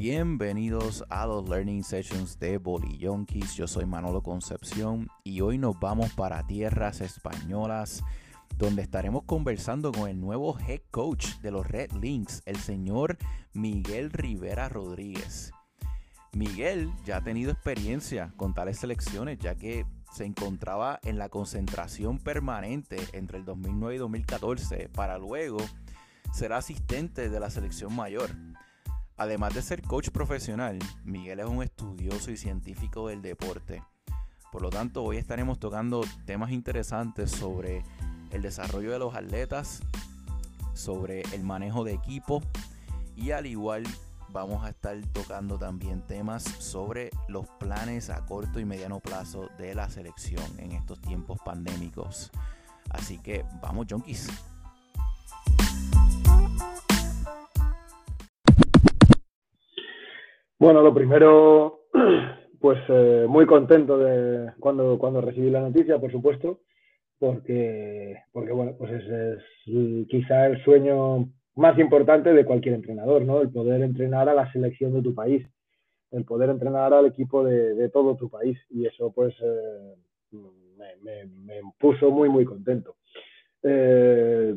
Bienvenidos a los Learning Sessions de Bolillonkis. Yo soy Manolo Concepción y hoy nos vamos para tierras españolas donde estaremos conversando con el nuevo head coach de los Red Links, el señor Miguel Rivera Rodríguez. Miguel ya ha tenido experiencia con tales selecciones ya que se encontraba en la concentración permanente entre el 2009 y 2014 para luego ser asistente de la selección mayor. Además de ser coach profesional, Miguel es un estudioso y científico del deporte. Por lo tanto, hoy estaremos tocando temas interesantes sobre el desarrollo de los atletas, sobre el manejo de equipo y al igual vamos a estar tocando también temas sobre los planes a corto y mediano plazo de la selección en estos tiempos pandémicos. Así que vamos, junkies. Bueno, lo primero, pues eh, muy contento de cuando, cuando recibí la noticia, por supuesto, porque, porque bueno, pues es, quizá el sueño más importante de cualquier entrenador, ¿no? El poder entrenar a la selección de tu país, el poder entrenar al equipo de, todo tu país. Y eso, pues, eh, me, puso muy, muy contento. Eh,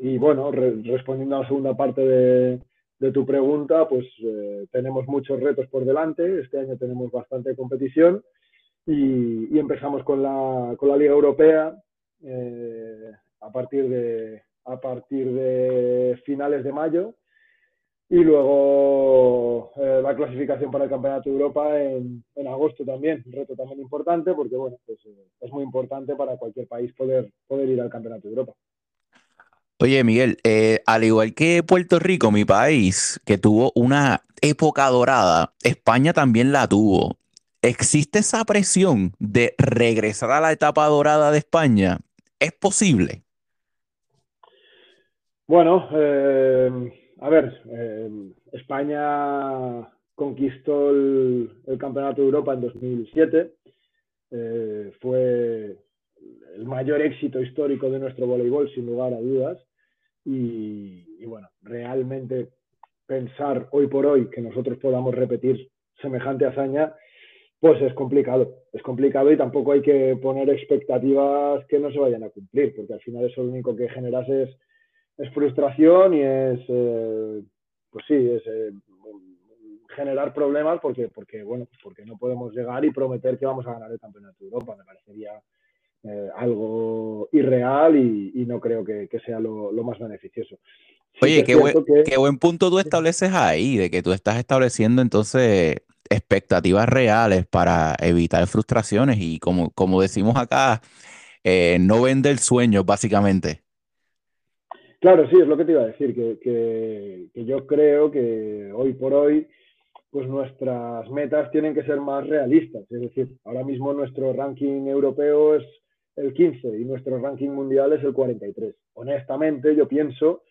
y bueno, respondiendo a la segunda parte de, de tu pregunta, pues eh, tenemos muchos retos por delante. Este año tenemos bastante competición y, empezamos con la, con la, Liga Europea eh, a, partir de, a partir de finales de mayo y luego eh, la clasificación para el Campeonato de Europa en, en, agosto también, un reto también importante porque bueno, pues, es muy importante para cualquier país poder, poder ir al Campeonato de Europa. Oye, Miguel, eh, al igual que Puerto Rico, mi país, que tuvo una época dorada, España también la tuvo. ¿Existe esa presión de regresar a la etapa dorada de España? ¿Es posible? Bueno, eh, a ver, eh, España conquistó el, Campeonato de Europa en 2007. fue el mayor éxito histórico de nuestro voleibol, sin lugar a dudas. Y, bueno, realmente pensar hoy por hoy que nosotros podamos repetir semejante hazaña, pues es complicado. Es complicado y tampoco hay que poner expectativas que no se vayan a cumplir, porque al final eso lo único que generas es, frustración y es, eh, pues sí, es eh, generar problemas porque, porque, bueno, porque no podemos llegar y prometer que vamos a ganar el Campeonato de Europa. Me parecería eh, algo irreal y, no creo que, sea lo, más beneficioso. Oye, qué buen, punto tú estableces ahí, de que tú estás estableciendo entonces expectativas reales para evitar frustraciones y como, como decimos acá, eh, no vender sueños básicamente. Claro, sí, es lo que te iba a decir, que, que, yo creo que hoy por hoy pues nuestras metas tienen que ser más realistas. Es decir, ahora mismo nuestro ranking europeo es el 15 y nuestro ranking mundial es el 43. Honestamente, yo pienso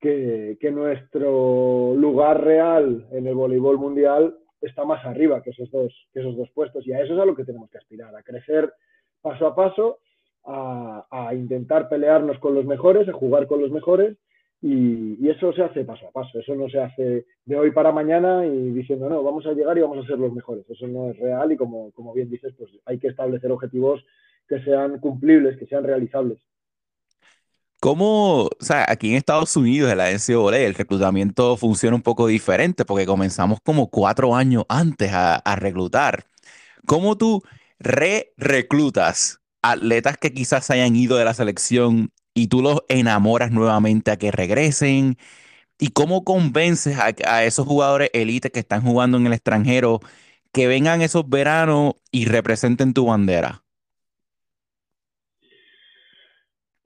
que, nuestro lugar real en el voleibol mundial está más arriba que esos, dos, que esos dos puestos y a eso es a lo que tenemos que aspirar, a crecer paso a paso, a, intentar pelearnos con los mejores, a jugar con los mejores y, eso se hace paso a paso, eso no se hace de hoy para mañana y diciendo, no, vamos a llegar y vamos a ser los mejores, eso no es real y como, como bien dices, pues hay que establecer objetivos que sean cumplibles, que sean realizables. ¿Cómo, o sea, aquí en Estados Unidos, en la NCAA, el reclutamiento funciona un poco diferente porque comenzamos como cuatro años antes a, reclutar. ¿Cómo tú re-reclutas atletas que quizás hayan ido de la selección y tú los enamoras nuevamente a que regresen? ¿Y cómo convences a, a esos jugadores élite que están jugando en el extranjero que vengan esos veranos y representen tu bandera?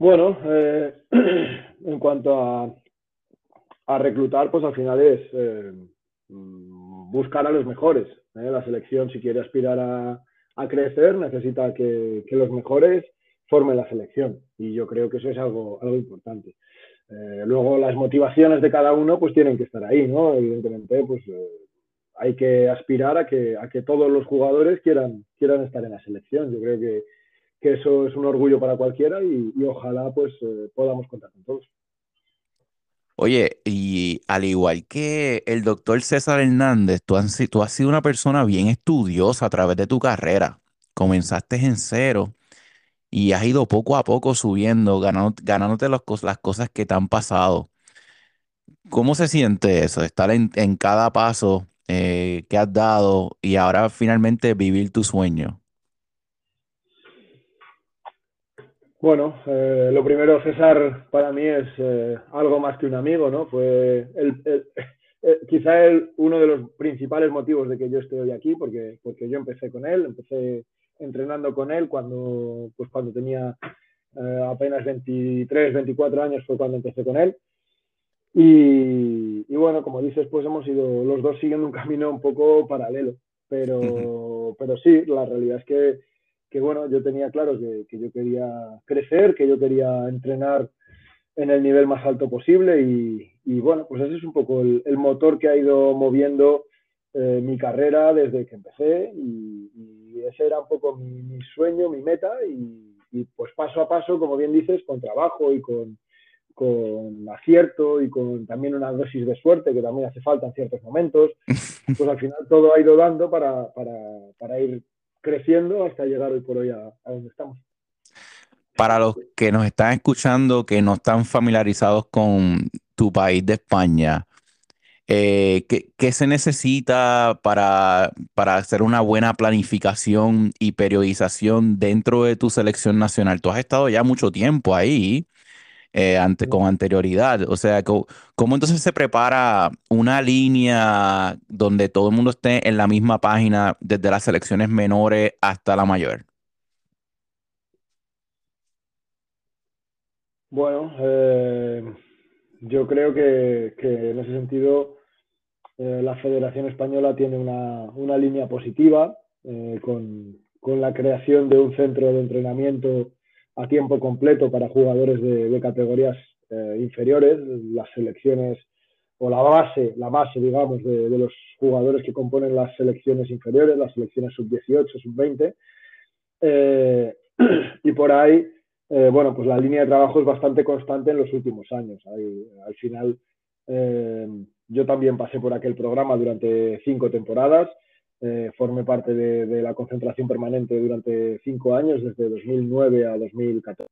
Bueno, eh, en cuanto a, reclutar, pues al final es eh, buscar a los mejores. ¿eh? La selección, si quiere aspirar a, crecer, necesita que, los mejores formen la selección. Y yo creo que eso es algo, algo importante. luego las motivaciones de cada uno pues tienen que estar ahí, ¿no? Evidentemente, pues hay que aspirar a que, a que todos los jugadores quieran, quieran estar en la selección. Yo creo que que eso es un orgullo para cualquiera y, ojalá pues eh, podamos contar con todos. Oye, y al igual que el doctor César Hernández, tú has, sido una persona bien estudiosa a través de tu carrera. Comenzaste en cero y has ido poco a poco subiendo, ganándote las, las cosas que te han pasado. ¿Cómo se siente eso? Estar en, cada paso eh, que has dado y ahora finalmente vivir tu sueño. Bueno, eh, lo primero, César, para mí es eh, algo más que un amigo, ¿no? Fue el, quizá uno de los principales motivos de que yo esté hoy aquí, porque, porque yo empecé con él, empecé entrenando con él cuando, pues cuando tenía apenas 23, 24 años fue cuando empecé con él. Y, bueno, como dices, pues hemos ido los dos siguiendo un camino un poco paralelo, pero, pero sí, la realidad es que, que bueno, yo tenía claro que, yo quería crecer, que yo quería entrenar en el nivel más alto posible y, bueno, pues ese es un poco el, motor que ha ido moviendo eh, mi carrera desde que empecé y, ese era un poco mi, mi sueño, mi meta y, y pues paso a paso, como bien dices, con trabajo y con, con acierto y con también una dosis de suerte que también hace falta en ciertos momentos, pues al final todo ha ido dando para, para, para ir creciendo hasta llegar hoy por hoy a, donde estamos. Para los que nos están escuchando, que no están familiarizados con tu país de España, eh, ¿qué, ¿qué, se necesita para, para hacer una buena planificación y periodización dentro de tu selección nacional? Tú has estado ya mucho tiempo ahí. Eh, ante, con anterioridad. O sea, ¿cómo, entonces se prepara una línea donde todo el mundo esté en la misma página desde las selecciones menores hasta la mayor? Bueno, eh, yo creo que, en ese sentido eh, la Federación Española tiene una, línea positiva con, con, la creación de un centro de entrenamiento a tiempo completo para jugadores de, categorías eh, inferiores, las selecciones o la base, la base, digamos, de, los jugadores que componen las selecciones inferiores, las selecciones sub-18, sub-20. Eh, y por ahí, eh, bueno, pues la línea de trabajo es bastante constante en los últimos años. al final, yo también pasé por aquel programa durante cinco temporadas eh, formé parte de, la concentración permanente durante cinco años, desde 2009 a 2014.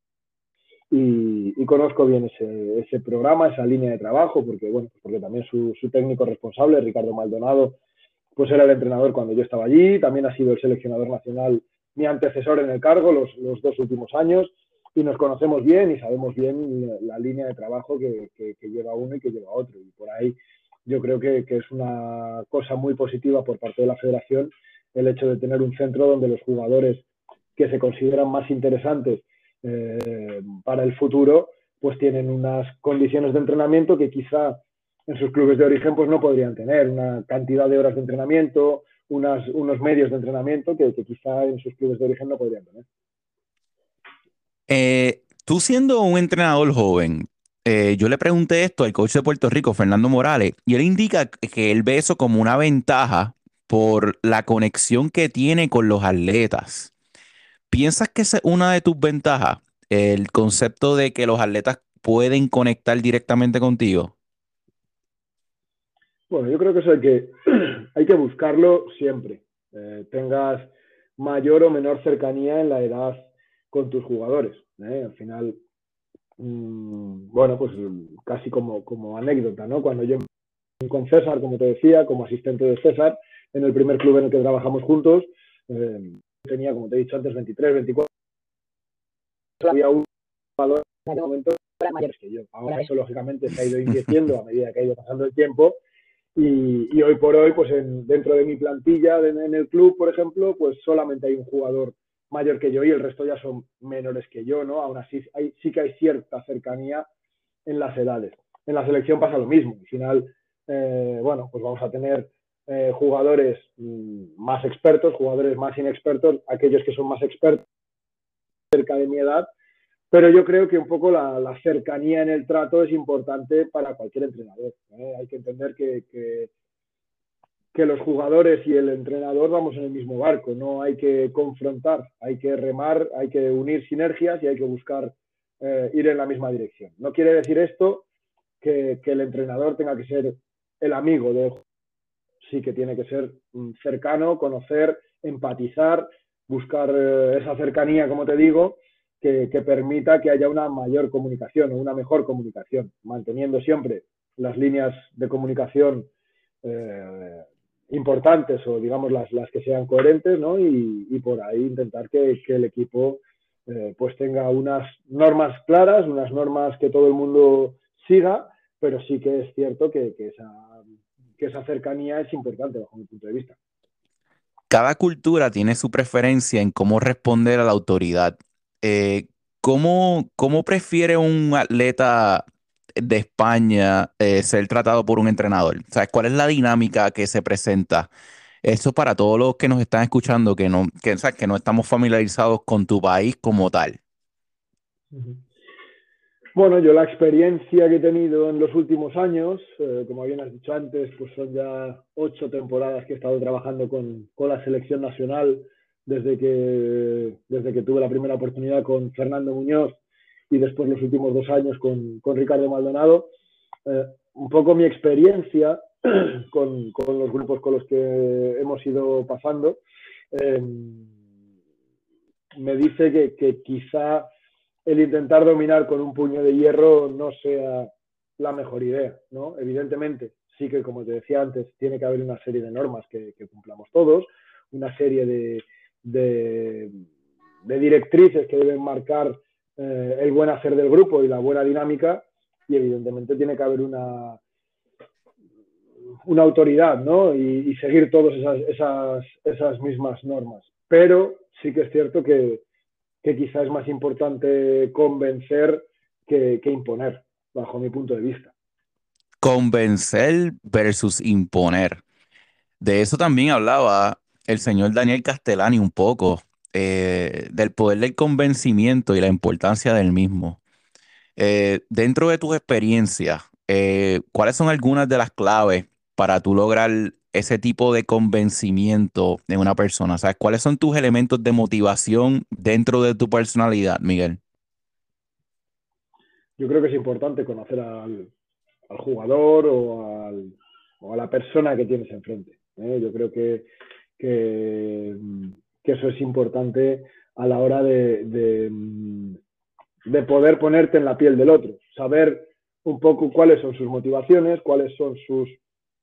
Y, conozco bien ese, programa, esa línea de trabajo, porque, bueno, porque también su, técnico responsable, Ricardo Maldonado, pues era el entrenador cuando yo estaba allí, también ha sido el seleccionador nacional, mi antecesor en el cargo los, dos últimos años, y nos conocemos bien y sabemos bien la, línea de trabajo que, lleva uno y que lleva otro. Y por ahí yo creo que, es una cosa muy positiva por parte de la federación el hecho de tener un centro donde los jugadores que se consideran más interesantes eh, para el futuro, pues tienen unas condiciones de entrenamiento que quizá en sus clubes de origen pues no podrían tener, una cantidad de horas de entrenamiento, unas, unos medios de entrenamiento que, quizá en sus clubes de origen no podrían tener. Eh, tú siendo un entrenador joven, eh, yo le pregunté esto al coach de Puerto Rico, Fernando Morales, y él indica que él ve eso como una ventaja por la conexión que tiene con los atletas. ¿Piensas que es una de tus ventajas? El concepto de que los atletas pueden conectar directamente contigo. Bueno, yo creo que eso hay que, hay que buscarlo siempre. Eh, tengas mayor o menor cercanía en la edad con tus jugadores. ¿eh? Al final, bueno, pues casi como, como anécdota, ¿no? Cuando yo con César, como te decía, como asistente de César, en el primer club en el que trabajamos juntos, eh, tenía, como te he dicho antes, 23, 24. Había un valor en ese momento mayores que yo. Ahora eso, lógicamente, se ha ido invirtiendo a medida que ha ido pasando el tiempo. Y, y hoy por hoy, pues en, dentro de mi plantilla en el club, por ejemplo, pues solamente hay un jugador mayor que yo y el resto ya son menores que yo, ¿no? Aún así sí que hay cierta cercanía en las edades. En la selección pasa lo mismo. Al final, eh, bueno, pues vamos a tener eh, jugadores mm, más expertos, jugadores más inexpertos, aquellos que son más expertos cerca de mi edad, pero yo creo que un poco la, cercanía en el trato es importante para cualquier entrenador. ¿eh? Hay que entender que que los jugadores y el entrenador vamos en el mismo barco, no hay que confrontar, hay que remar, hay que unir sinergias y hay que buscar eh, ir en la misma dirección. No quiere decir esto que, el entrenador tenga que ser el amigo de sí que tiene que ser mm, cercano, conocer, empatizar, buscar eh, esa cercanía, como te digo, que, permita que haya una mayor comunicación o una mejor comunicación, manteniendo siempre las líneas de comunicación eh, importantes o digamos las, las que sean coherentes, ¿no? Y, por ahí intentar que, el equipo eh, pues tenga unas normas claras, unas normas que todo el mundo siga, pero sí que es cierto que, esa, que esa cercanía es importante bajo mi punto de vista. Cada cultura tiene su preferencia en cómo responder a la autoridad. Eh, ¿cómo, ¿Cómo prefiere un atleta de España eh, ser tratado por un entrenador? ¿Sabes cuál es la dinámica que se presenta? Eso para todos los que nos están escuchando, que no, que, que no estamos familiarizados con tu país como tal. Bueno, yo la experiencia que he tenido en los últimos años, eh, como bien has dicho antes, pues son ya ocho temporadas que he estado trabajando con, con, la selección nacional desde que, desde que tuve la primera oportunidad con Fernando Muñoz y después los últimos dos años con, con Ricardo Maldonado. Eh, un poco mi experiencia con, con, los grupos con los que hemos ido pasando eh, me dice que, que, quizá el intentar dominar con un puño de hierro no sea la mejor idea, ¿no? Evidentemente, sí que, como te decía antes, tiene que haber una serie de normas que, cumplamos todos, una serie de, de directrices que deben marcar eh, el buen hacer del grupo y la buena dinámica y evidentemente tiene que haber una, una autoridad ¿no? y, seguir todas esas, esas, esas, mismas normas. Pero sí que es cierto que, que quizá es más importante convencer que imponer, bajo mi punto de vista. Convencer versus imponer. De eso también hablaba el señor Daniel Castellani un poco eh, del poder del convencimiento y la importancia del mismo. Eh, dentro de tus experiencias, eh, ¿cuáles son algunas de las claves para tú lograr ese tipo de convencimiento en una persona? ¿Sabes? ¿Cuáles son tus elementos de motivación dentro de tu personalidad, Miguel? Yo creo que es importante conocer al, jugador o, a la persona que tienes enfrente. Yo creo que, que que eso es importante a la hora de, de, poder ponerte en la piel del otro, saber un poco cuáles son sus motivaciones, cuáles son sus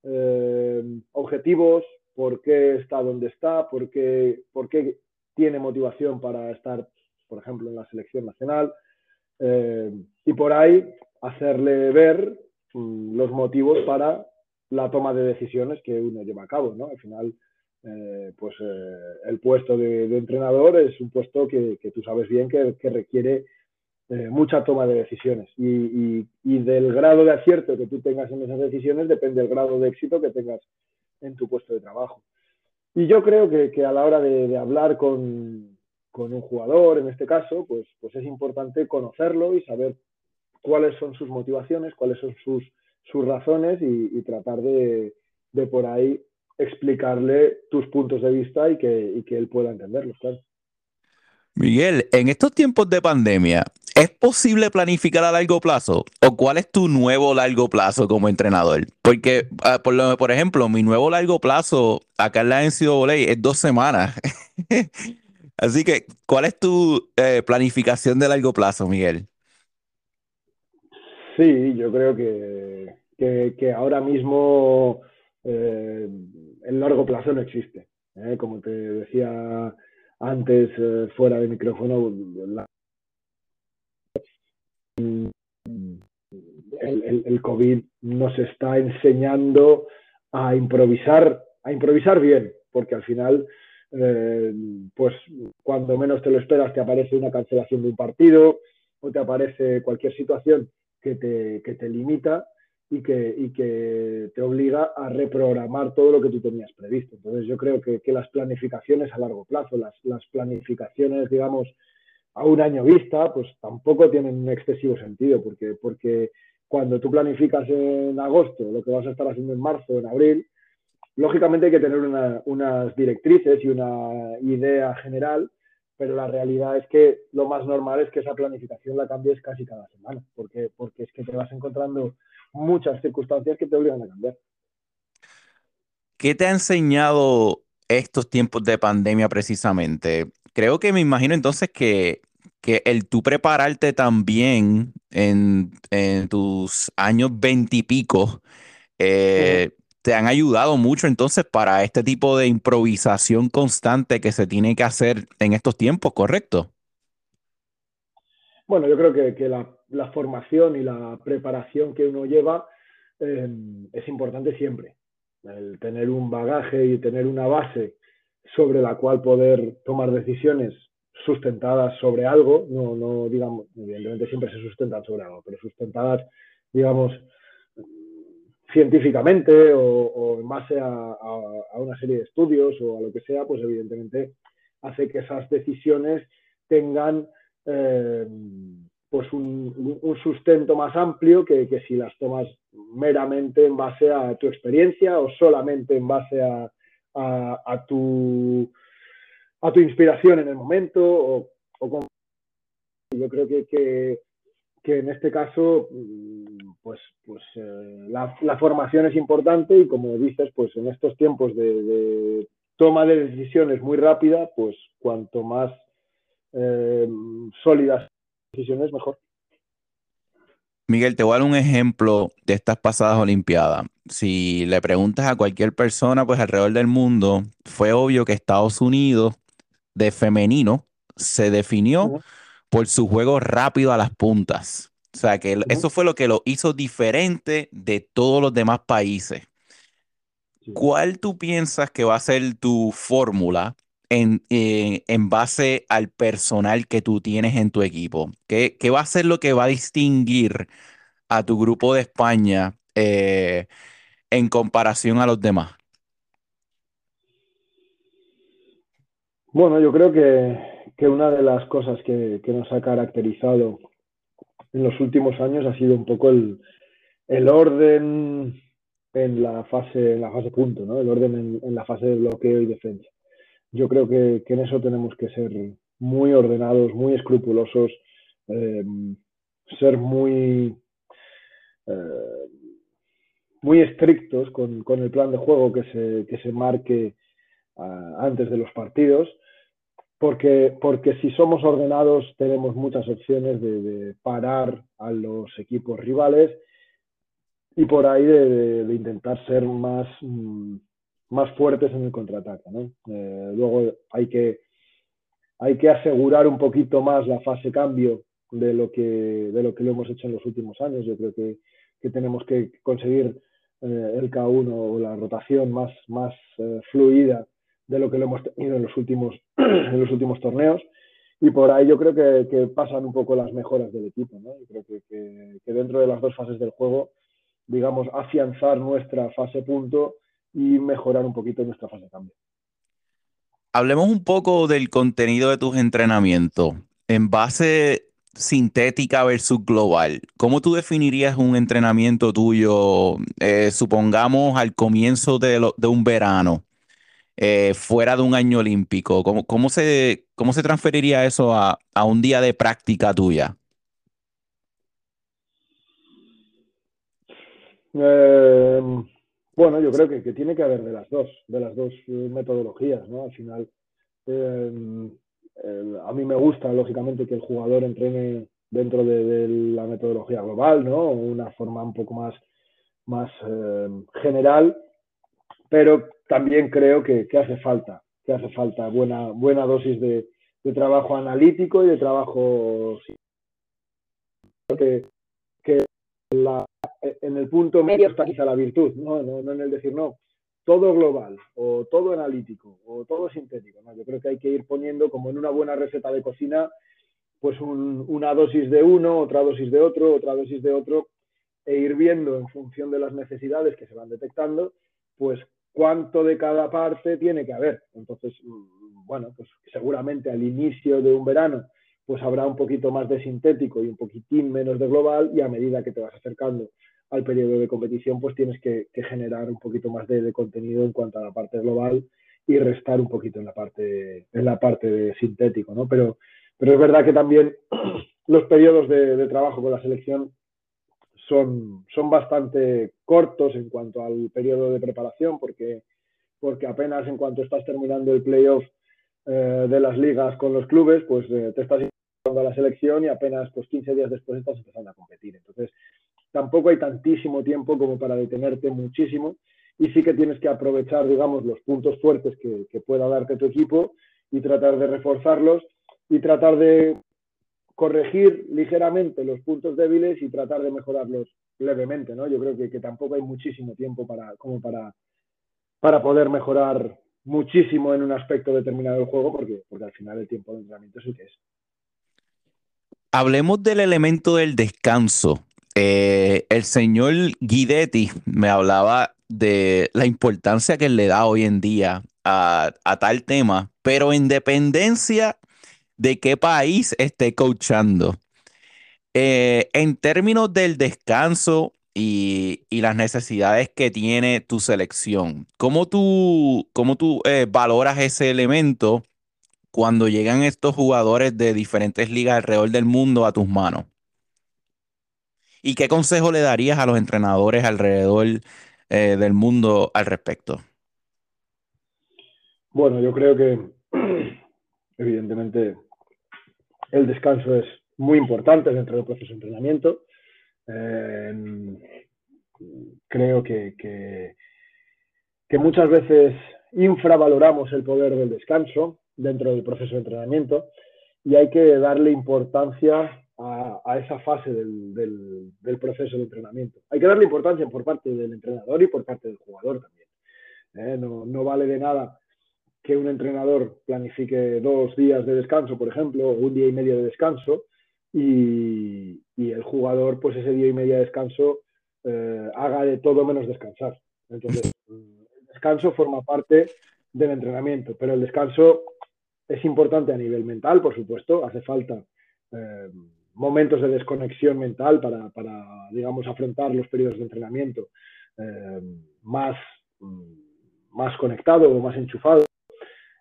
eh, objetivos, por qué está donde está, por qué, por qué, tiene motivación para estar, por ejemplo, en la selección nacional, eh, y por ahí hacerle ver mm, los motivos para la toma de decisiones que uno lleva a cabo, ¿no? Al final, eh, pues eh, el puesto de, entrenador es un puesto que, tú sabes bien que, requiere eh, mucha toma de decisiones y, del grado de acierto que tú tengas en esas decisiones depende el grado de éxito que tengas en tu puesto de trabajo. Y yo creo que, a la hora de, hablar con, un jugador, en este caso, pues, pues es importante conocerlo y saber cuáles son sus motivaciones, cuáles son sus, sus razones y, tratar de, de por ahí explicarle tus puntos de vista y que, él pueda entenderlos, claro. Miguel, en estos tiempos de pandemia, ¿es posible planificar a largo plazo? ¿O cuál es tu nuevo largo plazo como entrenador? Porque, ah, por, lo, por ejemplo, mi nuevo largo plazo acá en la NCAA es dos semanas. Así que, ¿cuál es tu eh, planificación de largo plazo, Miguel? Sí, yo creo que, que ahora mismo eh, el largo plazo no existe. ¿eh? Como te decía antes, eh, fuera de micrófono, el, COVID nos está enseñando a improvisar, a improvisar bien, porque al final, pues cuando menos te lo esperas, te aparece una cancelación de un partido o te aparece cualquier situación que te, que te limita y que, y que te obliga a reprogramar todo lo que tú tenías previsto. Entonces yo creo que, que las planificaciones a largo plazo, las, las, planificaciones, digamos, a un año vista, pues tampoco tienen un excesivo sentido, porque, porque cuando tú planificas en agosto lo que vas a estar haciendo en marzo, en abril, lógicamente hay que tener una, unas directrices y una idea general, pero la realidad es que lo más normal es que esa planificación la cambies casi cada semana, porque, porque es que te vas encontrando muchas circunstancias que te obligan a cambiar. ¿Qué te ha enseñado estos tiempos de pandemia precisamente? Creo que me imagino entonces que, el tú prepararte también en, tus años veintipico eh, te han ayudado mucho entonces para este tipo de improvisación constante que se tiene que hacer en estos tiempos, ¿correcto? Bueno, yo creo que, la, formación y la preparación que uno lleva eh, es importante siempre. El tener un bagaje y tener una base sobre la cual poder tomar decisiones sustentadas sobre algo, no, no digamos, evidentemente siempre se sustentan sobre algo, pero sustentadas, digamos, científicamente o, en base a, una serie de estudios o a lo que sea, pues evidentemente hace que esas decisiones tengan eh, pues un, sustento más amplio que, si las tomas meramente en base a tu experiencia o solamente en base a, tu, a tu inspiración en el momento o, yo creo que, en este caso pues, pues eh, la, formación es importante y como dices pues en estos tiempos de, toma de decisiones muy rápida pues cuanto más eh, sólidas decisiones, mejor. Miguel, te voy a dar un ejemplo de estas pasadas Olimpiadas. Si le preguntas a cualquier persona, pues alrededor del mundo, fue obvio que Estados Unidos de femenino se definió por su juego rápido a las puntas. O sea, que eso fue lo que lo hizo diferente de todos los demás países. ¿Cuál tú piensas que va a ser tu fórmula eh, en, base al personal que tú tienes en tu equipo? ¿Qué, va a ser lo que va a distinguir a tu grupo de España eh, en comparación a los demás? Bueno, yo creo que, una de las cosas que, nos ha caracterizado en los últimos años ha sido un poco el, orden en la fase, en la fase punto, ¿no? El orden en la fase de bloqueo y defensa yo creo que, en eso tenemos que ser muy ordenados, muy escrupulosos, eh, ser muy, eh, muy estrictos con, el plan de juego que se, se marque ah, antes de los partidos, porque, porque si somos ordenados tenemos muchas opciones de, parar a los equipos rivales y por ahí de, intentar ser más... Mm, más fuertes en el contraataque. Eh, luego hay que, hay que asegurar un poquito más la fase cambio de lo que, de lo, que lo hemos hecho en los últimos años. Yo creo que, tenemos que conseguir eh, el K1 o la rotación más, más eh, fluida de lo que lo hemos tenido en los últimos, en los últimos torneos. Y por ahí yo creo que, pasan un poco las mejoras del equipo. Yo creo que, que dentro de las dos fases del juego, digamos, afianzar nuestra fase punto y mejorar un poquito nuestra fase de cambio. Hablemos un poco del contenido de tus entrenamientos. En base sintética versus global, ¿cómo tú definirías un entrenamiento tuyo, eh, supongamos al comienzo de, un verano, eh, fuera de un año olímpico? ¿Cómo, cómo, se, cómo se transferiría eso a, a un día de práctica tuya? Eh, bueno, yo creo que, tiene que haber de las dos, de las dos eh, metodologías, ¿no? Al final, eh, a mí me gusta, lógicamente, que el jugador entrene dentro de, la metodología global, ¿no? Una forma un poco más, más eh, general, pero también creo que, hace falta, que hace falta buena, buena dosis de, trabajo analítico y de trabajo en el punto medio está quizá la virtud, ¿no? No, en el decir no, todo global o todo analítico o todo sintético. Yo creo que hay que ir poniendo como en una buena receta de cocina, pues una dosis de uno, otra dosis de otro, otra dosis de otro, e ir viendo en función de las necesidades que se van detectando, pues cuánto de cada parte tiene que haber. Entonces, mm, bueno, pues seguramente al inicio de un verano pues habrá un poquito más de sintético y un poquitín menos de global y a medida que te vas acercando al periodo de competición, pues tienes que, generar un poquito más de, contenido en cuanto a la parte global y restar un poquito en la parte, en la parte de sintético, ¿no? Pero, pero es verdad que también los periodos de, trabajo con la selección son, son bastante cortos en cuanto al periodo de preparación, porque, porque apenas en cuanto estás terminando el playoff eh, de las ligas con los clubes, pues eh, te estás a la selección y apenas pues 15 días después estás empezando a competir. Entonces, tampoco hay tantísimo tiempo como para detenerte muchísimo y sí que tienes que aprovechar, digamos, los puntos fuertes que, pueda darte tu equipo y tratar de reforzarlos y tratar de corregir ligeramente los puntos débiles y tratar de mejorarlos levemente, ¿no? Yo creo que, que tampoco hay muchísimo tiempo para, como para, para poder mejorar muchísimo en un aspecto determinado del juego, porque, porque al final el tiempo de entrenamiento el que es. Hablemos del elemento del descanso. Eh, el señor Guidetti me hablaba de la importancia que le da hoy en día a, tal tema, pero en dependencia de qué país esté coachando. Eh, en términos del descanso y, las necesidades que tiene tu selección, ¿cómo tú, cómo tú eh, valoras ese elemento cuando llegan estos jugadores de diferentes ligas alrededor del mundo a tus manos? ¿Y qué consejo le darías a los entrenadores alrededor eh, del mundo al respecto? Bueno, yo creo que evidentemente el descanso es muy importante dentro del proceso de entrenamiento. Eh, creo que, que muchas veces infravaloramos el poder del descanso dentro del proceso de entrenamiento y hay que darle importancia a, esa fase del, proceso de entrenamiento. Hay que darle importancia por parte del entrenador y por parte del jugador también. ¿eh? No, vale de nada que un entrenador planifique dos días de descanso, por ejemplo, o un día y medio de descanso, y, el jugador, pues ese día y medio de descanso, eh, haga de todo menos descansar. Entonces, el descanso forma parte del entrenamiento, pero el descanso es importante a nivel mental, por supuesto, hace falta eh, momentos de desconexión mental para, digamos, afrontar los periodos de entrenamiento eh, más, mm, más conectado o más enchufado.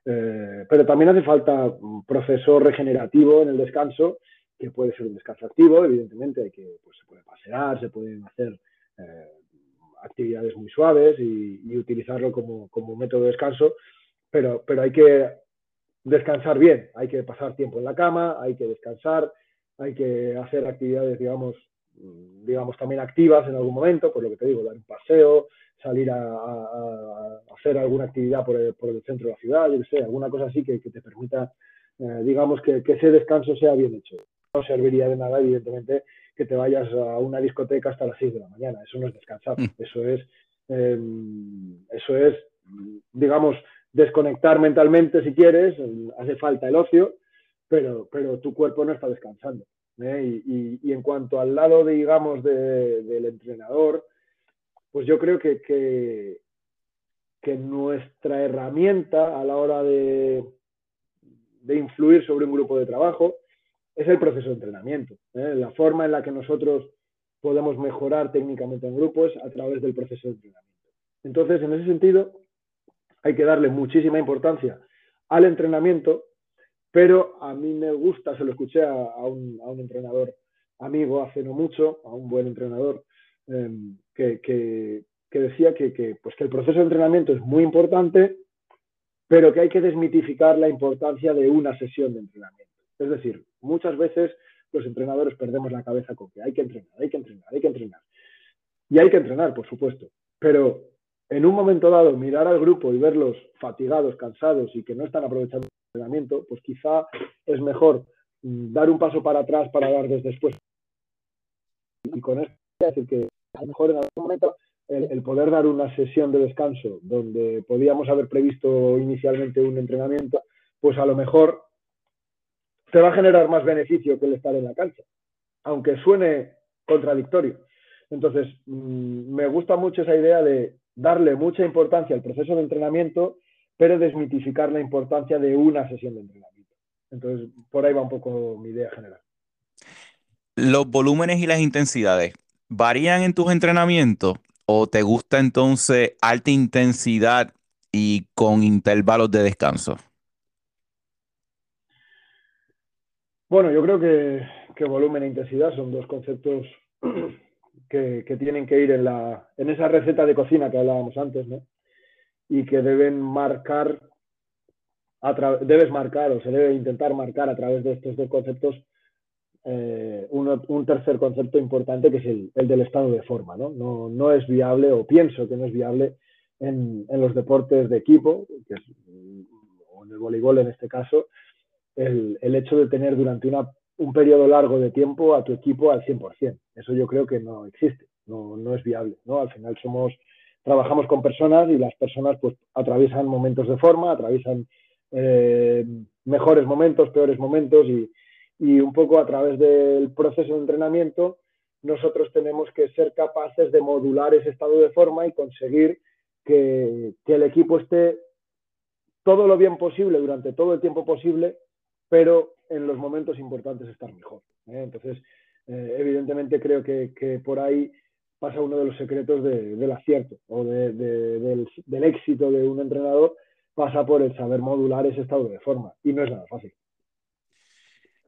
Eh, pero también hace falta un proceso regenerativo en el descanso, que puede ser un descanso activo, evidentemente, que, pues, se puede pasear, se pueden hacer actividades muy suaves y, y utilizarlo como, como, método de descanso, pero, pero hay que descansar bien, hay que pasar tiempo en la cama, hay que descansar, hay que hacer actividades, digamos, digamos también activas en algún momento, por lo que te digo, dar un paseo, salir a, hacer alguna actividad por el, centro de la ciudad, yo sé, alguna cosa así que, te permita, eh, digamos, que, ese descanso sea bien hecho. No serviría de nada, evidentemente, que te vayas a una discoteca hasta las 6 de la mañana. Eso no es descansar. Mm. Eso es, em, eso es, digamos, desconectar mentalmente si quieres, hace falta el ocio, pero, pero tu cuerpo no está descansando. ¿eh? Y, en cuanto al lado, digamos, del entrenador, pues yo creo que, que, nuestra herramienta a la hora de, de, influir sobre un grupo de trabajo es el proceso de entrenamiento. ¿eh? La forma en la que nosotros podemos mejorar técnicamente en grupos a través del proceso de entrenamiento. Entonces, en ese sentido, hay que darle muchísima importancia al entrenamiento, pero a mí me gusta, se lo escuché a, un, entrenador amigo hace no mucho, a un buen entrenador, em, que, decía que, pues que el proceso de entrenamiento es muy importante, pero que hay que desmitificar la importancia de una sesión de entrenamiento. Es decir, muchas veces los entrenadores perdemos la cabeza con que hay que entrenar, hay que entrenar, hay que entrenar. Y hay que entrenar, por supuesto, pero en un momento dado mirar al grupo y verlos fatigados, cansados y que no están aprovechando pues quizá es mejor mm, dar un paso para atrás para dar desde después. Y con esto, decir que a lo mejor en algún momento el, poder dar una sesión de descanso donde podíamos haber previsto inicialmente un entrenamiento, pues a lo mejor te va a generar más beneficio que el estar en la cancha, aunque suene contradictorio. Entonces, mm, me gusta mucho esa idea de darle mucha importancia al proceso de entrenamiento, pero desmitificar la importancia de una sesión de entrenamiento. Entonces, por ahí va un poco mi idea general. ¿Los volúmenes y las intensidades varían en tus entrenamientos o te gusta entonces alta intensidad y con intervalos de descanso? Bueno, yo creo que, que volumen e intensidad son dos conceptos que, tienen que ir en, la, en esa receta de cocina que hablábamos antes, ¿no? Y que deben marcar, debes marcar o se debe intentar marcar a través de estos dos conceptos eh, un tercer concepto importante que es el, del estado de forma. ¿no? ¿no? No, es viable, o pienso que no es viable en, en los deportes de equipo, que es, o en el voleibol en este caso, el, el hecho de tener durante una, un periodo largo de tiempo a tu equipo al 100%. Eso yo creo que no existe, no, no es viable. ¿no? Al final somos, trabajamos con personas y las personas pues atraviesan momentos de forma, atraviesan eh, mejores momentos, peores momentos y, y un poco a través del proceso de entrenamiento nosotros tenemos que ser capaces de modular ese estado de forma y conseguir que, que, el equipo esté todo lo bien posible durante todo el tiempo posible, pero en los momentos importantes estar mejor. ¿eh? Entonces, eh, evidentemente creo que, que, por ahí pasa uno de los secretos de, del acierto o de, del, del éxito de un entrenador, pasa por el saber modular ese estado de forma y no es nada fácil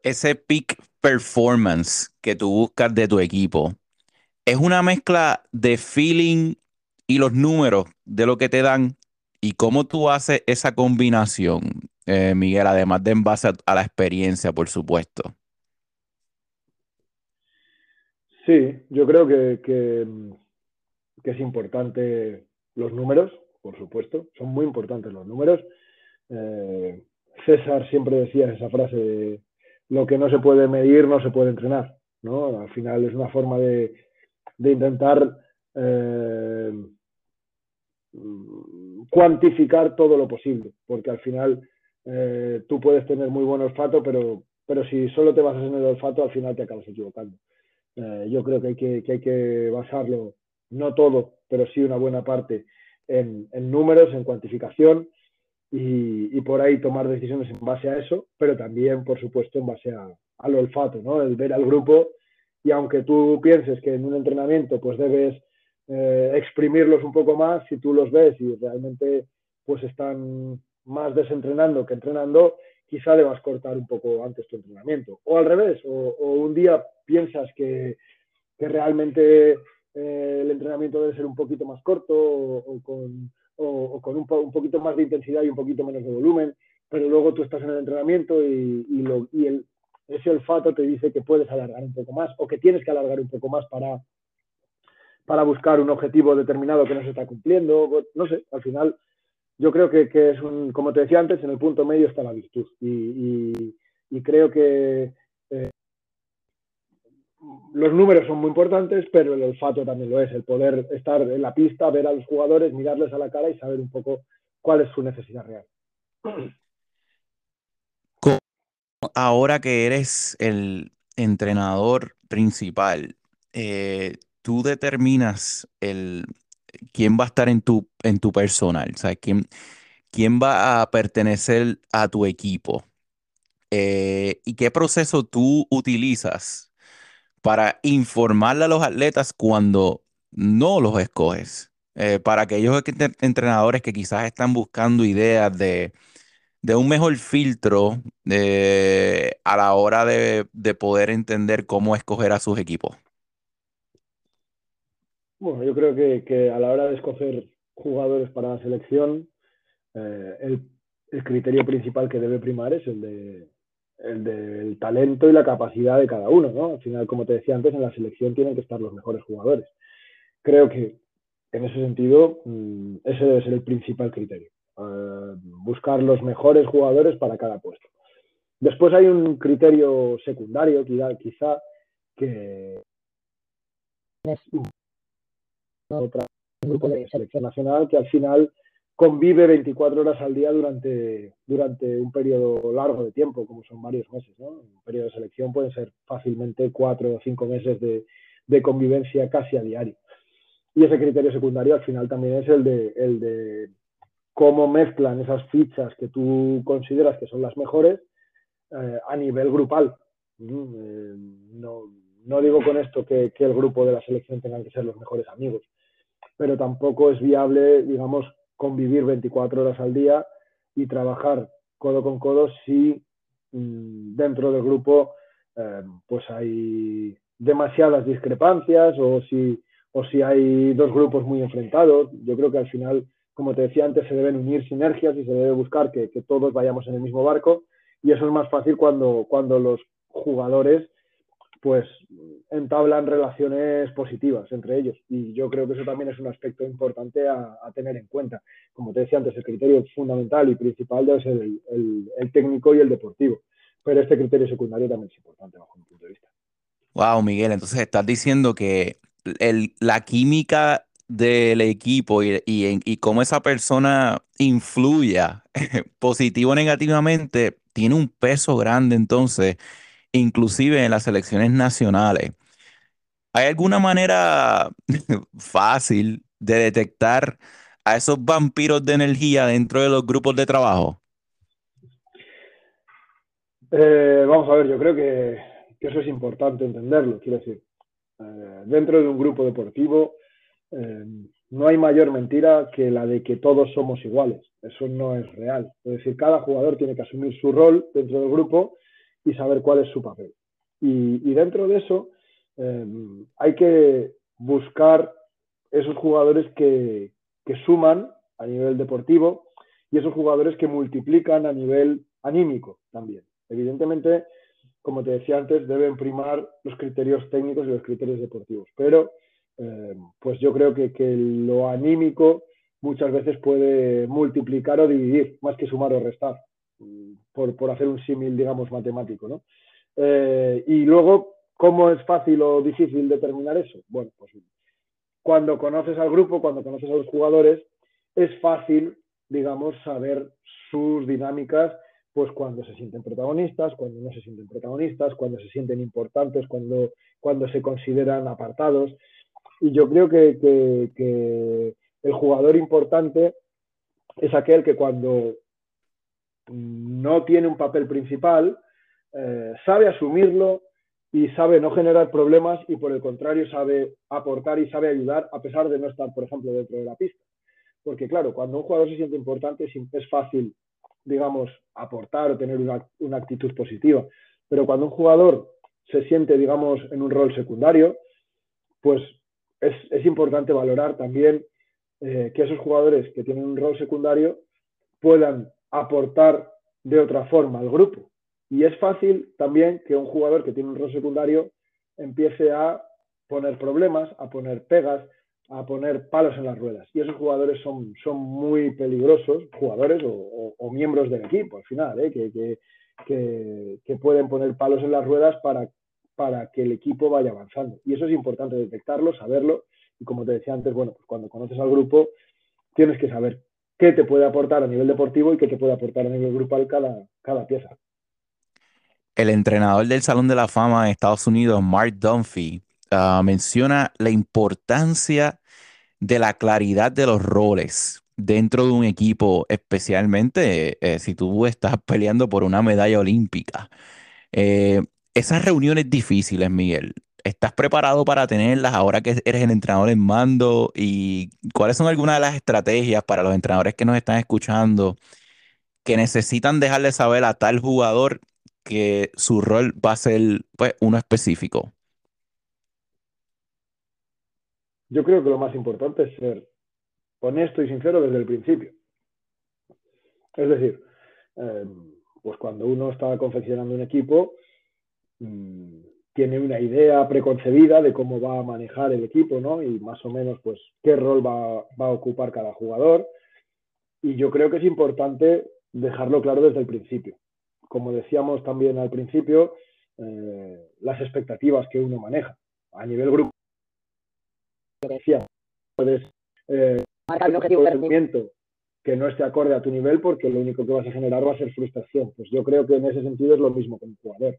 ese peak performance que tú buscas de tu equipo, ¿es una mezcla de feeling y los números de lo que te dan? ¿Y cómo tú haces esa combinación, eh, Miguel, además de en base a, la experiencia, por supuesto? Sí, yo creo que, que, es importante los números, por supuesto, son muy importantes los números. Eh, César siempre decía esa frase de lo que no se puede medir no se puede entrenar, ¿no? Al final es una forma de, intentar eh, cuantificar todo lo posible, porque al final eh, tú puedes tener muy buen olfato, pero, pero si solo te basas en el olfato, al final te acabas equivocando. Eh, yo creo que hay que, basarlo, no todo, pero sí una buena parte en, números, en cuantificación y, por ahí tomar decisiones en base a eso, pero también, por supuesto, en base al olfato, ¿no? El ver al grupo y aunque tú pienses que en un entrenamiento pues debes eh, exprimirlos un poco más, si tú los ves y realmente pues están más desentrenando que entrenando, quizá debas cortar un poco antes tu entrenamiento. O al revés, o, un día piensas que, realmente eh, el entrenamiento debe ser un poquito más corto o con un, poquito más de intensidad y un poquito menos de volumen, pero luego tú estás en el entrenamiento y, ese olfato te dice que puedes alargar un poco más o que tienes que alargar un poco más para, para buscar un objetivo determinado que no se está cumpliendo. No sé, al final yo creo que, es un, como te decía antes, en el punto medio está la virtud y, y creo que eh, los números son muy importantes, pero el olfato también lo es, el poder estar en la pista, ver a los jugadores, mirarles a la cara y saber un poco cuál es su necesidad real. Ahora que eres el entrenador principal, eh, tú determinas el, quién va a estar en tu, en tu personal, o quién, quién va a pertenecer a tu equipo. Eh, ¿Y qué proceso tú utilizas para informarle a los atletas cuando no los escoges. Eh, para aquellos entrenadores que quizás están buscando ideas de, un mejor filtro eh, a la hora de, poder entender cómo escoger a sus equipos. Bueno, yo creo que, a la hora de escoger jugadores para la selección, eh, el criterio principal que debe primar es el de el del talento y la capacidad de cada uno, ¿no? Al final, como te decía antes, en la selección tienen que estar los mejores jugadores. Creo que en ese sentido, mm, ese debe ser el principal criterio. Eh, buscar los mejores jugadores para cada puesto. Después hay un criterio secundario, quizá, que es otra grupo de selección nacional que al final convive 24 horas al día durante, durante un periodo largo de tiempo, como son varios meses. ¿no? Un periodo de selección puede ser fácilmente cuatro o cinco meses de, de, convivencia casi a diario. Y ese criterio secundario al final también es el de, el de cómo mezclan esas fichas que tú consideras que son las mejores eh, a nivel grupal. Eh, no, no, digo con esto que, que el grupo de la selección tengan que ser los mejores amigos, pero tampoco es viable, digamos, convivir 24 horas al día y trabajar codo con codo si mm, dentro del grupo eh, pues hay demasiadas discrepancias o si, o si hay dos grupos muy enfrentados. Yo creo que al final, como te decía antes, se deben unir sinergias y se debe buscar que, que todos vayamos en el mismo barco y eso es más fácil cuando, cuando los jugadores pues entablan relaciones positivas entre ellos. Y yo creo que eso también es un aspecto importante a, tener en cuenta. Como te decía antes, el criterio fundamental y principal debe ser el, técnico y el deportivo. Pero este criterio secundario también es importante bajo mi punto de vista. Wow, Miguel, entonces estás diciendo que la química del equipo y, y, cómo esa persona influya positivo o negativamente tiene un peso grande entonces inclusive en las elecciones nacionales. ¿Hay alguna manera fácil de detectar a esos vampiros de energía dentro de los grupos de trabajo? Eh, vamos a ver, yo creo que, eso es importante entenderlo. Quiero decir, eh, dentro de un grupo deportivo eh, no hay mayor mentira que la de que todos somos iguales. Eso no es real. Es decir, cada jugador tiene que asumir su rol dentro del grupo y saber cuál es su papel. Y, dentro de eso eh, hay que buscar esos jugadores que, suman a nivel deportivo y esos jugadores que multiplican a nivel anímico también. Evidentemente, como te decía antes, deben primar los criterios técnicos y los criterios deportivos, pero eh, pues yo creo que, que, lo anímico muchas veces puede multiplicar o dividir, más que sumar o restar por, hacer un símil, digamos, matemático, ¿no? Eh, y luego, ¿cómo es fácil o difícil determinar eso? Bueno, pues cuando conoces al grupo, cuando conoces a los jugadores, es fácil, digamos, saber sus dinámicas, pues cuando se sienten protagonistas, cuando no se sienten protagonistas, cuando se sienten importantes, cuando, cuando se consideran apartados. Y yo creo que, que el jugador importante es aquel que cuando no tiene un papel principal, eh, sabe asumirlo y sabe no generar problemas y por el contrario sabe aportar y sabe ayudar a pesar de no estar, por ejemplo, dentro de la pista. Porque claro, cuando un jugador se siente importante es fácil, digamos, aportar o tener una, actitud positiva. Pero cuando un jugador se siente, digamos, en un rol secundario, pues es, importante valorar también eh, que esos jugadores que tienen un rol secundario puedan aportar de otra forma al grupo. Y es fácil también que un jugador que tiene un rol secundario empiece a poner problemas, a poner pegas, a poner palos en las ruedas. Y esos jugadores son, son muy peligrosos, jugadores o, miembros del equipo al final, ¿eh? que, que, pueden poner palos en las ruedas para, para que el equipo vaya avanzando. Y eso es importante detectarlo, saberlo. Y como te decía antes, bueno, pues cuando conoces al grupo, tienes que saber qué te puede aportar a nivel deportivo y qué te puede aportar a nivel grupal cada, cada pieza. El entrenador del Salón de la Fama de Estados Unidos, Mark Dunphy, ah, menciona la importancia de la claridad de los roles dentro de un equipo, especialmente eh, si tú estás peleando por una medalla olímpica. Eh, esas reuniones difíciles, Miguel, ¿Estás preparado para tenerlas ahora que eres el entrenador en mando? ¿Y cuáles son algunas de las estrategias para los entrenadores que nos están escuchando que necesitan dejarle saber a tal jugador que su rol va a ser pues, uno específico? Yo creo que lo más importante es ser honesto y sincero desde el principio. Es decir, eh, pues cuando uno está confeccionando un equipo, mm, tiene una idea preconcebida de cómo va a manejar el equipo, ¿no? Y más o menos, pues, qué rol va, a ocupar cada jugador. Y yo creo que es importante dejarlo claro desde el principio. Como decíamos también al principio, eh, las expectativas que uno maneja a nivel grupo. Puedes eh, marcar un objetivo de que no esté acorde a tu nivel porque lo único que vas a generar va a ser frustración. Pues yo creo que en ese sentido es lo mismo con un jugador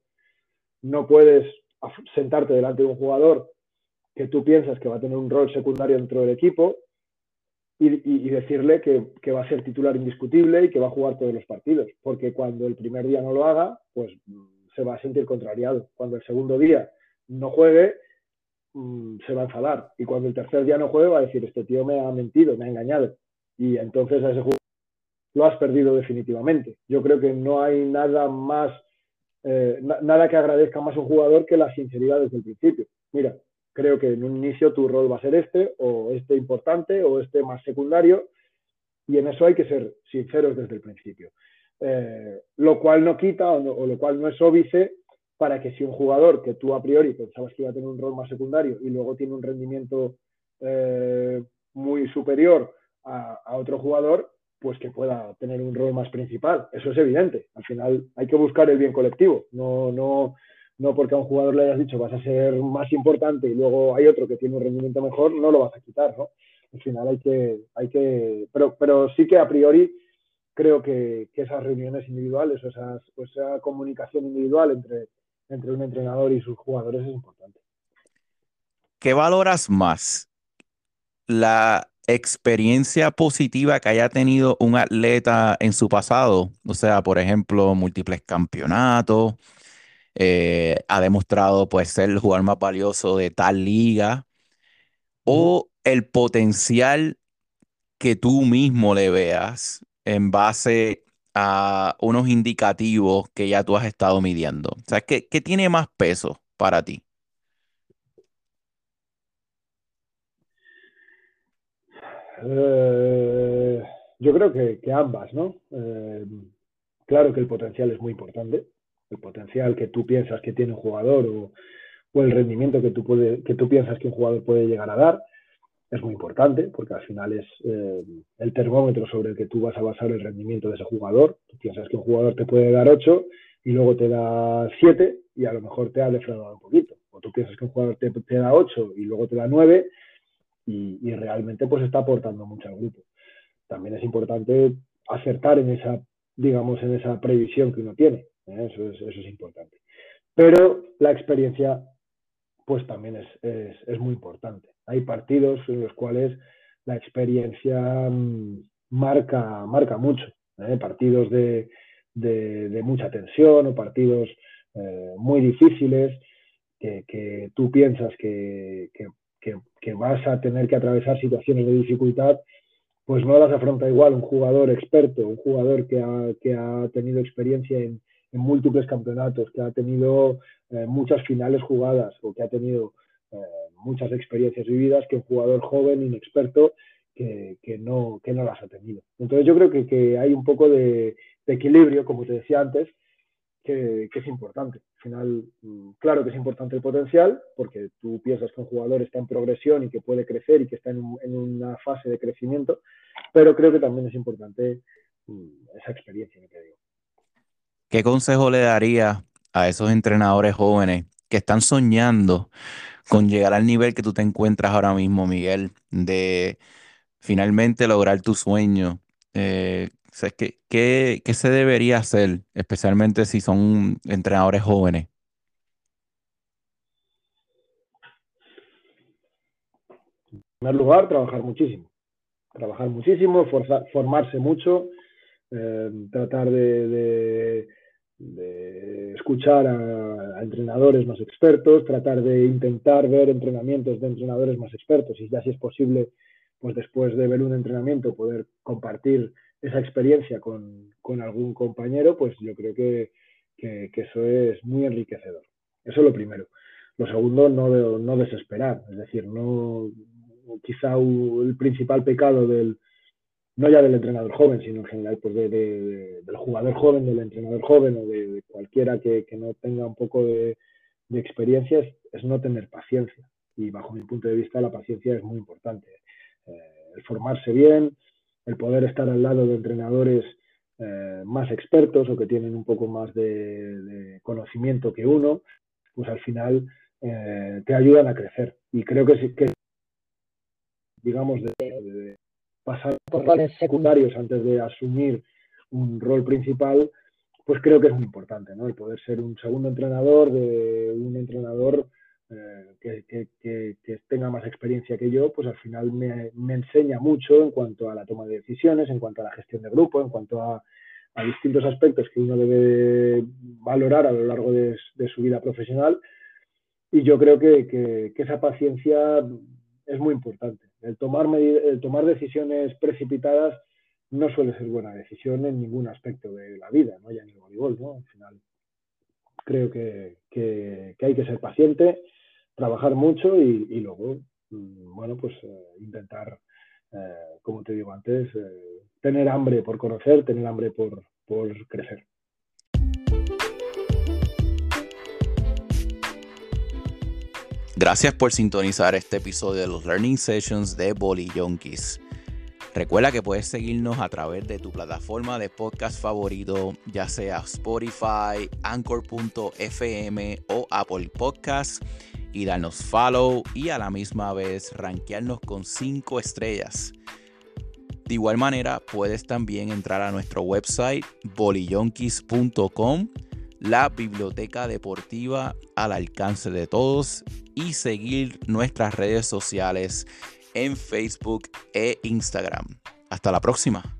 no puedes sentarte delante de un jugador que tú piensas que va a tener un rol secundario dentro del equipo y, decirle que, va a ser titular indiscutible y que va a jugar todos los partidos. Porque cuando el primer día no lo haga, pues mm, se va a sentir contrariado. Cuando el segundo día no juegue, mm, se va a enfadar. Y cuando el tercer día no juegue, va a decir, este tío me ha mentido, me ha engañado. Y entonces a ese jugador lo has perdido definitivamente. Yo creo que no hay nada más eh, nada que agradezca más a un jugador que la sinceridad desde el principio. Mira, creo que en un inicio tu rol va a ser este, o este importante, o este más secundario, y en eso hay que ser sinceros desde el principio. Eh, lo cual no quita o, lo cual no es óbice para que si un jugador que tú a priori pensabas que iba a tener un rol más secundario y luego tiene un rendimiento eh, muy superior a, otro jugador, pues que pueda tener un rol más principal. Eso es evidente. Al final hay que buscar el bien colectivo. No, no, no porque a un jugador le hayas dicho vas a ser más importante y luego hay otro que tiene un rendimiento mejor, no lo vas a quitar, ¿no? Al final hay que, hay que, pero, pero sí que a priori creo que, esas reuniones individuales o esas, esa comunicación individual entre, entre un entrenador y sus jugadores es importante. ¿Qué valoras más? ¿La experiencia positiva que haya tenido un atleta en su pasado? O sea, por ejemplo, múltiples campeonatos, eh, ha demostrado pues ser el jugador más valioso de tal liga, o el potencial que tú mismo le veas en base a unos indicativos que ya tú has estado midiendo? O sea, ¿qué, tiene más peso para ti? Eh, yo creo que, ambas, ¿no? Eh, claro que el potencial es muy importante, el potencial que tú piensas que tiene un jugador o, el rendimiento que tú, puede, que tú piensas que un jugador puede llegar a dar, es muy importante porque al final es eh, el termómetro sobre el que tú vas a basar el rendimiento de ese jugador. Tú piensas que un jugador te puede dar 8 y luego te da 7 y a lo mejor te ha defraudado un poquito. O tú piensas que un jugador te, da 8 y luego te da 9 y, realmente pues está aportando mucho al grupo. También es importante acertar en esa, digamos, en esa previsión que uno tiene. ¿eh? Eso, es, eso es importante. Pero la experiencia pues también es, es muy importante hay partidos en los cuales la experiencia mm, marca, marca mucho. ¿eh? Partidos de, mucha tensión o partidos eh, muy difíciles que, tú piensas que, vas a tener que atravesar situaciones de dificultad, pues no las afronta igual un jugador experto, un jugador que ha, tenido experiencia en, múltiples campeonatos, que ha tenido eh, muchas finales jugadas o que ha tenido muchas experiencias vividas que un jugador joven, inexperto, que, que, no, que no las ha tenido. Entonces yo creo que, que hay un poco de, equilibrio, como te decía antes, que, que, es importante. Al final, mm, claro que es importante el potencial, porque tú piensas que un jugador está en progresión y que puede crecer y que está en, una fase de crecimiento, pero creo que también es importante mm, esa experiencia digo. ¿Qué consejo le daría a esos entrenadores jóvenes que están soñando con llegar al nivel que tú te encuentras ahora mismo, Miguel, de finalmente lograr tu sueño. Eh, ¿qué, se debería hacer, especialmente si son entrenadores jóvenes? En primer lugar, trabajar muchísimo. Trabajar muchísimo, formarse mucho, eh, tratar de de escuchar a, entrenadores más expertos, tratar de intentar ver entrenamientos de entrenadores más expertos y ya si es posible, pues después de ver un entrenamiento poder compartir esa experiencia con, algún compañero, pues yo creo que, eso es muy enriquecedor. Eso es lo primero. Lo segundo, no, no desesperar, es decir, no quizá el principal pecado del, no ya del entrenador joven, sino en general pues del jugador joven, del entrenador joven o de, cualquiera que, no tenga un poco de, experiencia, es, no tener paciencia. Y bajo mi punto de vista la paciencia es muy importante. Eh, el formarse bien, el poder estar al lado de entrenadores eh, más expertos o que tienen un poco más de, conocimiento que uno, pues al final eh, te ayudan a crecer. Y creo que, que digamos, de, pasar por roles secundarios antes de asumir un rol principal, pues creo que es muy importante, ¿no? El poder ser un segundo entrenador de un entrenador eh, que, tenga más experiencia que yo, pues al final me, enseña mucho en cuanto a la toma de decisiones, en cuanto a la gestión de grupo, en cuanto a, distintos aspectos que uno debe valorar a lo largo de, de su vida profesional. Y yo creo que esa paciencia es muy importante. El tomar, el tomar decisiones precipitadas no suele ser buena decisión en ningún aspecto de la vida, ¿no? ya en el voleibol, ¿no? Al final creo que, hay que ser paciente, trabajar mucho y, luego, mm, bueno, pues eh, intentar, eh, como te digo antes, tener hambre por conocer, tener hambre por, por crecer. Gracias por sintonizar este episodio de los Learning Sessions de Bolly Yonkis. Recuerda que puedes seguirnos a través de tu plataforma de podcast favorito, ya sea Spotify, Anchor.fm o Apple Podcasts, y darnos follow y a la misma vez rankearnos con 5 estrellas. De igual manera, puedes también entrar a nuestro website bolillonkis.com la biblioteca deportiva al alcance de todos y seguir nuestras redes sociales en Facebook e Instagram. Hasta la próxima.